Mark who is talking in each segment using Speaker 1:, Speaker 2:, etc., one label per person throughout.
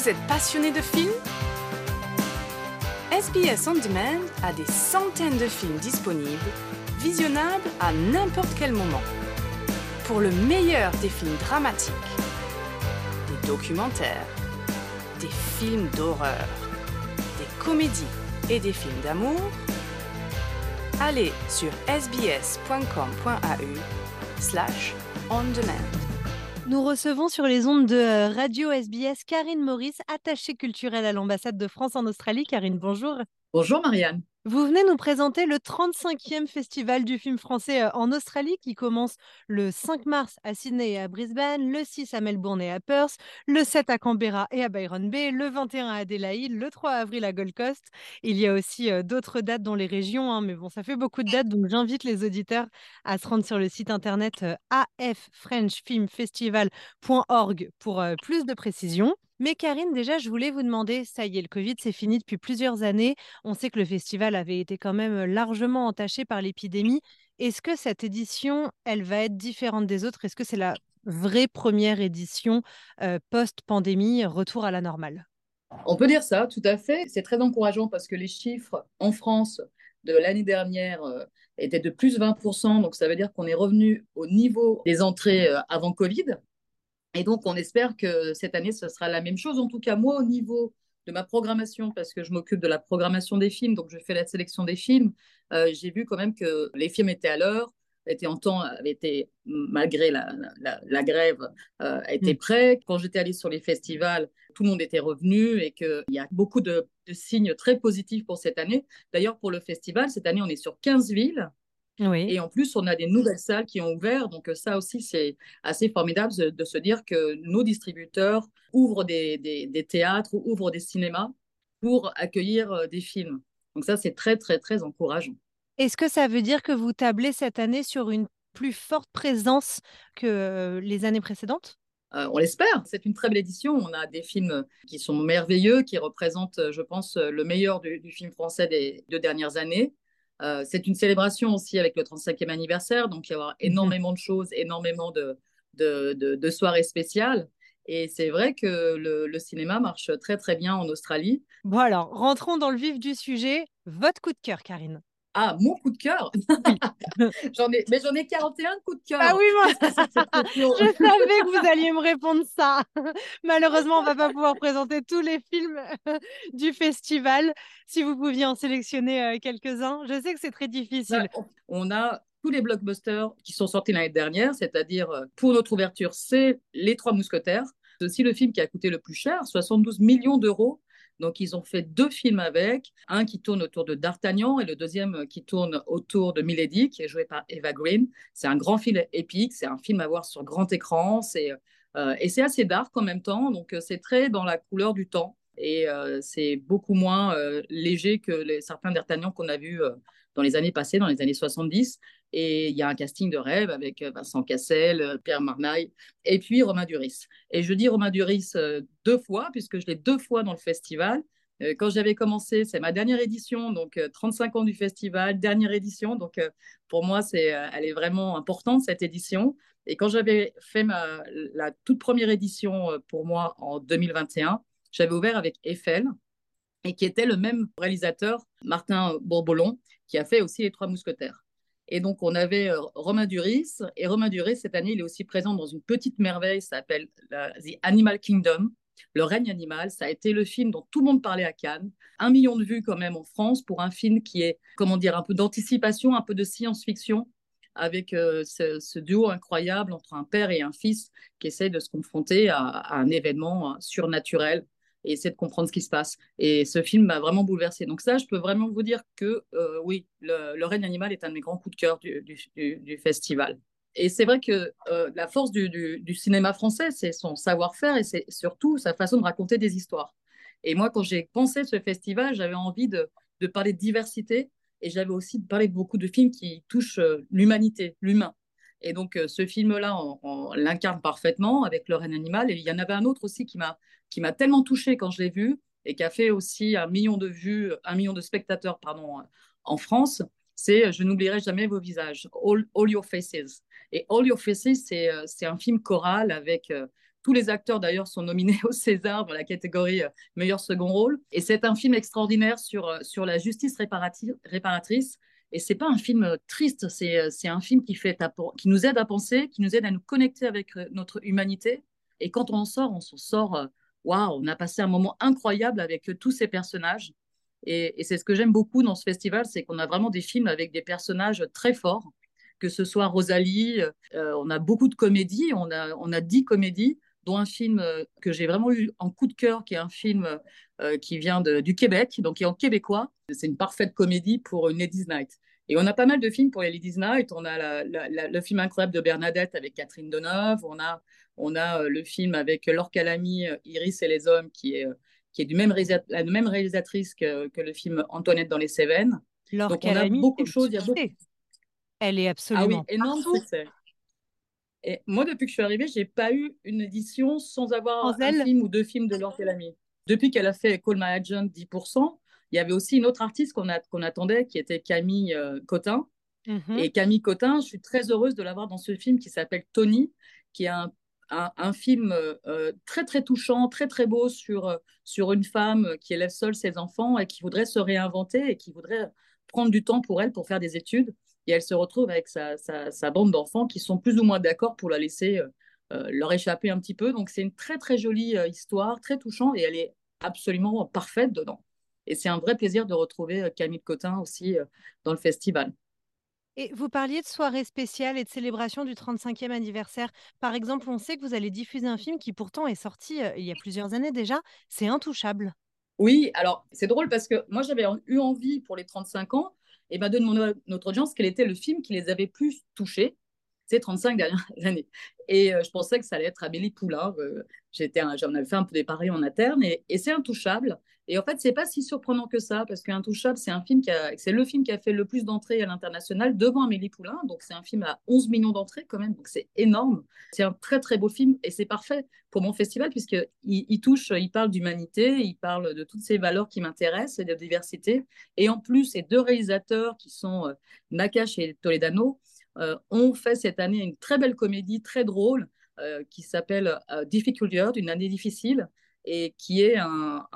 Speaker 1: Vous êtes passionné de films? SBS On Demand a des centaines de films disponibles, visionnables à n'importe quel moment. Pour le meilleur des films dramatiques, des documentaires, des films d'horreur, des comédies et des films d'amour, allez sur sbs.com.au slash on demand.
Speaker 2: Nous recevons sur les ondes de euh, Radio SBS Karine Maurice, attachée culturelle à l'ambassade de France en Australie. Karine, bonjour.
Speaker 3: Bonjour Marianne.
Speaker 2: Vous venez nous présenter le 35e festival du film français euh, en Australie qui commence le 5 mars à Sydney et à Brisbane, le 6 à Melbourne et à Perth, le 7 à Canberra et à Byron Bay, le 21 à Adélaïde, le 3 avril à Gold Coast. Il y a aussi euh, d'autres dates dans les régions, hein, mais bon, ça fait beaucoup de dates, donc j'invite les auditeurs à se rendre sur le site internet euh, affrenchfilmfestival.org pour plus de précisions. Mais Karine, déjà, je voulais vous demander, ça y est, le Covid, c'est fini depuis plusieurs années. On sait que le festival avait été quand même largement entaché par l'épidémie. Est-ce que cette édition, elle va être différente des autres? Est-ce que c'est la vraie première édition post-pandémie, retour à la normale?
Speaker 3: On peut dire ça, tout à fait. C'est très encourageant parce que les chiffres en France de l'année dernière étaient de plus 20%. Donc ça veut dire qu'on est revenu au niveau des entrées avant Covid. Et donc, on espère que cette année, ce sera la même chose. En tout cas, moi, au niveau de ma programmation, parce que je m'occupe de la programmation des films, donc je fais la sélection des films, euh, j'ai vu quand même que les films étaient à l'heure, étaient en temps, étaient, malgré la, la, grève, euh, étaient mm. prêts. Quand j'étais allée sur les festivals, tout le monde était revenu et qu'il y a beaucoup de, de signes très positifs pour cette année. D'ailleurs, pour le festival, cette année, on est sur 15 villes. Et en plus, on a des nouvelles salles qui ont ouvert. Donc euh, ça aussi, c'est assez formidable de, se dire que nos distributeurs ouvrent des, des, théâtres ou ouvrent des cinémas pour accueillir euh, des films. Donc ça, c'est très, très, très encourageant.
Speaker 2: Est-ce que ça veut dire que vous tablez cette année sur une plus forte présence que euh, les années précédentes?
Speaker 3: On l'espère. C'est une très belle édition. On a des films qui sont merveilleux, qui représentent, je pense, le meilleur du, du film français des deux dernières années. Euh, c'est une célébration aussi avec le 35e anniversaire, donc il y aura mhm. énormément de choses, énormément de, de, soirées spéciales. Et c'est vrai que le, le, cinéma marche très très bien en Australie.
Speaker 2: Bon alors, rentrons dans le vif du sujet. Votre coup de cœur, Karine
Speaker 3: ah, mon coup de cœur j'en ai, Mais j'en ai 41 coups de cœur.
Speaker 2: Ah oui, moi, je savais que vous alliez me répondre ça. Malheureusement, on ne va pas pouvoir présenter tous les films du festival. Si vous pouviez en sélectionner euh, quelques-uns, je sais que c'est très difficile.
Speaker 3: Bah, on a tous les blockbusters qui sont sortis l'année dernière, c'est-à-dire euh, pour notre ouverture, c'est Les Trois Mousquetaires. C'est aussi le film qui a coûté le plus cher, 72 millions d'euros. Donc, ils ont fait deux films avec, un qui tourne autour de D'Artagnan et le deuxième qui tourne autour de Milady, qui est joué par Eva Green. C'est un grand film épique, c'est un film à voir sur grand écran, c'est, euh, et c'est assez dark en même temps, donc euh, c'est très dans la couleur du temps et euh, c'est beaucoup moins léger que les, certains D'Artagnan qu'on a vus dans les années passées, dans les années 70. Et il y a un casting de rêve avec euh, Vincent Cassel, euh, Pierre Marnaille et puis Romain Duris. Et je dis Romain Duris euh, deux fois, puisque je l'ai deux fois dans le festival. Quand j'avais commencé, c'est ma dernière édition, donc 35 ans du festival, dernière édition. Donc pour moi, c'est, elle est vraiment importante, cette édition. Et quand j'avais fait ma, la toute première édition pour moi en 2021, j'avais ouvert avec Eiffel, et qui était le même réalisateur, Martin Bourbolon, qui a fait aussi Les Trois Mousquetaires. Et donc, on avait euh, Romain Duris. Et Romain Duris, cette année, il est aussi présent dans une petite merveille, ça s'appelle The Animal Kingdom, le règne animal. Ça a été le film dont tout le monde parlait à Cannes. Un million de vues quand même en France pour un film qui est, comment dire, un peu d'anticipation, un peu de science-fiction, avec euh, ce, duo incroyable entre un père et un fils qui essaient de se confronter à un événement euh, surnaturel et essayer de comprendre ce qui se passe. Et ce film m'a vraiment bouleversé. Donc ça, je peux vraiment vous dire que euh, oui, le, règne animal est un de mes grands coups de cœur du, festival. Et c'est vrai que euh, la force du, cinéma français, c'est son savoir-faire et c'est surtout sa façon de raconter des histoires. Et moi, quand j'ai pensé ce festival, j'avais envie de, parler de diversité et j'avais aussi de parler de beaucoup de films qui touchent euh, l'humanité, l'humain. Et donc, euh, ce film-là, on, l'incarne parfaitement avec le règne animal. Et il y en avait un autre aussi qui m'a, tellement touché quand je l'ai vu et qui a fait aussi un million de vues, un million de spectateurs, pardon, en France. C'est Je n'oublierai jamais vos visages, All, Your Faces. Et All Your Faces, c'est, euh, un film choral avec euh, Tous les acteurs d'ailleurs sont nominés au César dans la catégorie meilleur second rôle. Et c'est un film extraordinaire sur, sur la justice réparatrice. Et c'est pas un film triste, c'est un film qui, fait, qui nous aide à penser, qui nous aide à nous connecter avec notre humanité. Et quand on en sort, on s'en sort, waouh, on a passé un moment incroyable avec tous ces personnages. Et, c'est ce que j'aime beaucoup dans ce festival, c'est qu'on a vraiment des films avec des personnages très forts, que ce soit Rosalie, euh, on a beaucoup de comédies, on a, on a dix comédies, dont un film euh, que j'ai vraiment eu en coup de cœur, qui est un film euh, qui vient du Québec, donc qui est en québécois. C'est une parfaite comédie pour une Ladies Night. Et on a pas mal de films pour les Ladies Night. On a le film incroyable de Bernadette avec Catherine Deneuve. On a, on a le film avec Laure Calamy, Iris et les hommes, qui est qui est du même la même réalisatrice que, que, le film Antoinette dans les Cévennes.
Speaker 2: Donc on a beaucoup de choses. Elle est absolument
Speaker 3: ah oui, énorme Et moi, depuis que je suis arrivée, j'ai pas eu une édition sans avoir un film ou deux films de Laure Calamy. Depuis qu'elle a fait Call My Agent 10%, il y avait aussi une autre artiste qu'on attendait, qui était Camille euh, Cotin. Mhm. Et Camille Cotin, je suis très heureuse de l'avoir dans ce film qui s'appelle Tony, qui est un un, film euh, très très touchant, très très beau sur, euh, sur une femme qui élève seule ses enfants et qui voudrait se réinventer et qui voudrait prendre du temps pour elle pour faire des études. Et elle se retrouve avec sa, sa, bande d'enfants qui sont plus ou moins d'accord pour la laisser euh, leur échapper un petit peu. Donc c'est une très très jolie histoire, très touchante et elle est absolument parfaite dedans. Et c'est un vrai plaisir de retrouver Camille Cotin aussi dans le festival.
Speaker 2: Et vous parliez de soirée spéciale et de célébration du 35e anniversaire. Par exemple, on sait que vous allez diffuser un film qui pourtant est sorti il y a plusieurs années déjà. C'est Intouchable.
Speaker 3: Oui, alors c'est drôle parce que moi j'avais eu envie pour les 35 ans et m'a donné mon, notre audience quel était le film qui les avait plus touchés ces 35 dernières années. Et je pensais que ça allait être Amélie Poulain. j'étais, j'en avais fait un peu des paris en interne et, c'est Intouchable. Et en fait, c'est pas si surprenant que ça, parce qu'Intouchable, c'est un film qui a, c'est le film qui a fait le plus d'entrées à l'international devant Amélie Poulain. Donc, c'est un film à 11 millions d'entrées quand même. Donc, c'est énorme. C'est un très, très beau film et c'est parfait pour mon festival, puisqu'il il touche, il parle d'humanité, il parle de toutes ces valeurs qui m'intéressent et de diversité. Et en plus, ces deux réalisateurs qui sont euh, Nakash et Toledano euh, ont fait cette année une très belle comédie, très drôle, euh, qui s'appelle Difficult Year, une année difficile, et qui est un,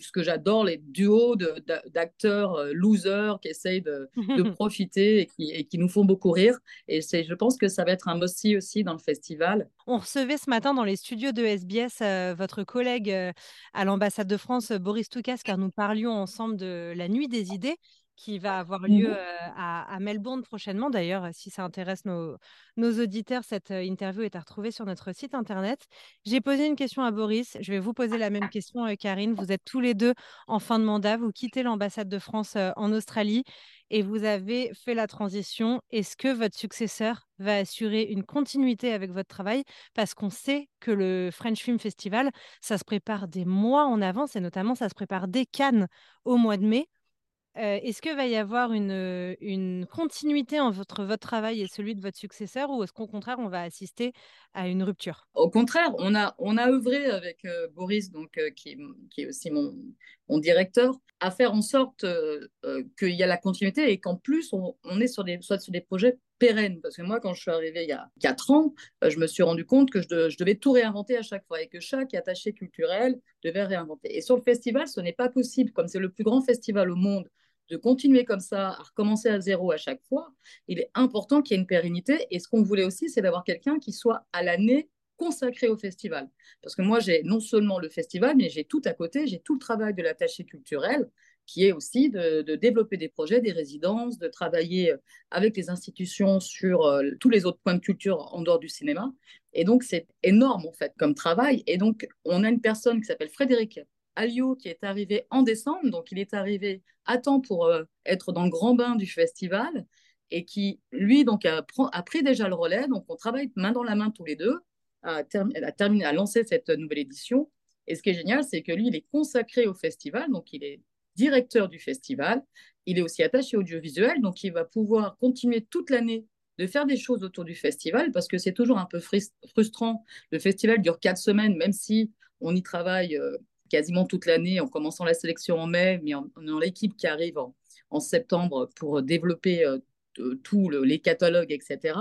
Speaker 3: ce que j'adore, les duos d'acteurs euh, losers qui essayent de, profiter et qui, et qui, nous font beaucoup rire. Et je pense que ça va être un aussi aussi dans le festival.
Speaker 2: On recevait ce matin dans les studios de SBS euh, votre collègue euh, à l'ambassade de France, Boris Toukas, car nous parlions ensemble de la nuit des idées qui va avoir mmh lieu à, Melbourne prochainement. D'ailleurs, si ça intéresse nos, nos auditeurs, cette interview est à retrouver sur notre site internet. J'ai posé une question à Boris. Je vais vous poser la même question, Karine. Vous êtes tous les deux en fin de mandat. Vous quittez l'ambassade de France en Australie et vous avez fait la transition. Est-ce que votre successeur va assurer une continuité avec votre travail? Parce qu'on sait que le French Film Festival, ça se prépare des mois en avance et notamment ça se prépare dès Cannes au mois de mai. Est-ce qu'il va y avoir une, une continuité entre votre travail et celui de votre successeur ou est-ce qu'au contraire, on va assister à une rupture?
Speaker 3: Au contraire, on a, on a œuvré avec Boris, donc, qui, qui, est aussi mon, mon, directeur, à faire en sorte qu'il y a la continuité et qu'en plus, on, est sur des, soit sur des projets pérennes. Parce que moi, quand je suis arrivée il y a quatre ans, je me suis rendu compte que je, je, devais tout réinventer à chaque fois et que chaque attaché culturel devait réinventer. Et sur le festival, ce n'est pas possible. Comme c'est le plus grand festival au monde, de continuer comme ça, à recommencer à zéro à chaque fois, il est important qu'il y ait une pérennité. Et ce qu'on voulait aussi, c'est d'avoir quelqu'un qui soit à l'année consacré au festival. Parce que moi, j'ai non seulement le festival, mais j'ai tout à côté, j'ai tout le travail de l'attaché culturel, qui est aussi de, développer des projets, des résidences, de travailler euh, avec les institutions sur euh, tous les autres points de culture en dehors du cinéma. Et donc, c'est énorme, en fait, comme travail. Et donc, on a une personne qui s'appelle Frédéric Alio qui est arrivé en décembre, donc il est arrivé à temps pour euh, être dans le grand bain du festival et qui, lui, donc, a, pris déjà le relais. Donc, on travaille main dans la main tous les deux à, à, terminé, à lancer cette nouvelle édition. Et ce qui est génial, c'est que lui, il est consacré au festival, donc il est directeur du festival. Il est aussi attaché audiovisuel, donc il va pouvoir continuer toute l'année de faire des choses autour du festival parce que c'est toujours un peu frustrant. Le festival dure quatre semaines, même si on y travaille euh, quasiment toute l'année en commençant la sélection en mai, mais en, l'équipe qui arrive en, septembre pour développer euh, tous les catalogues, etc.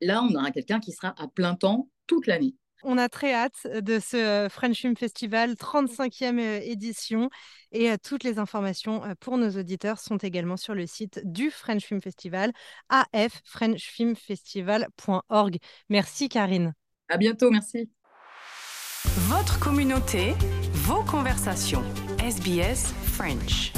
Speaker 3: Là, on aura quelqu'un qui sera à plein temps toute l'année.
Speaker 2: On a très hâte de ce French Film Festival, 35e édition. Et toutes les informations pour nos auditeurs sont également sur le site du French Film Festival, affrenchfilmfestival.org. Merci Karine.
Speaker 3: À bientôt, merci.
Speaker 1: Votre communauté, vos conversations. SBS French.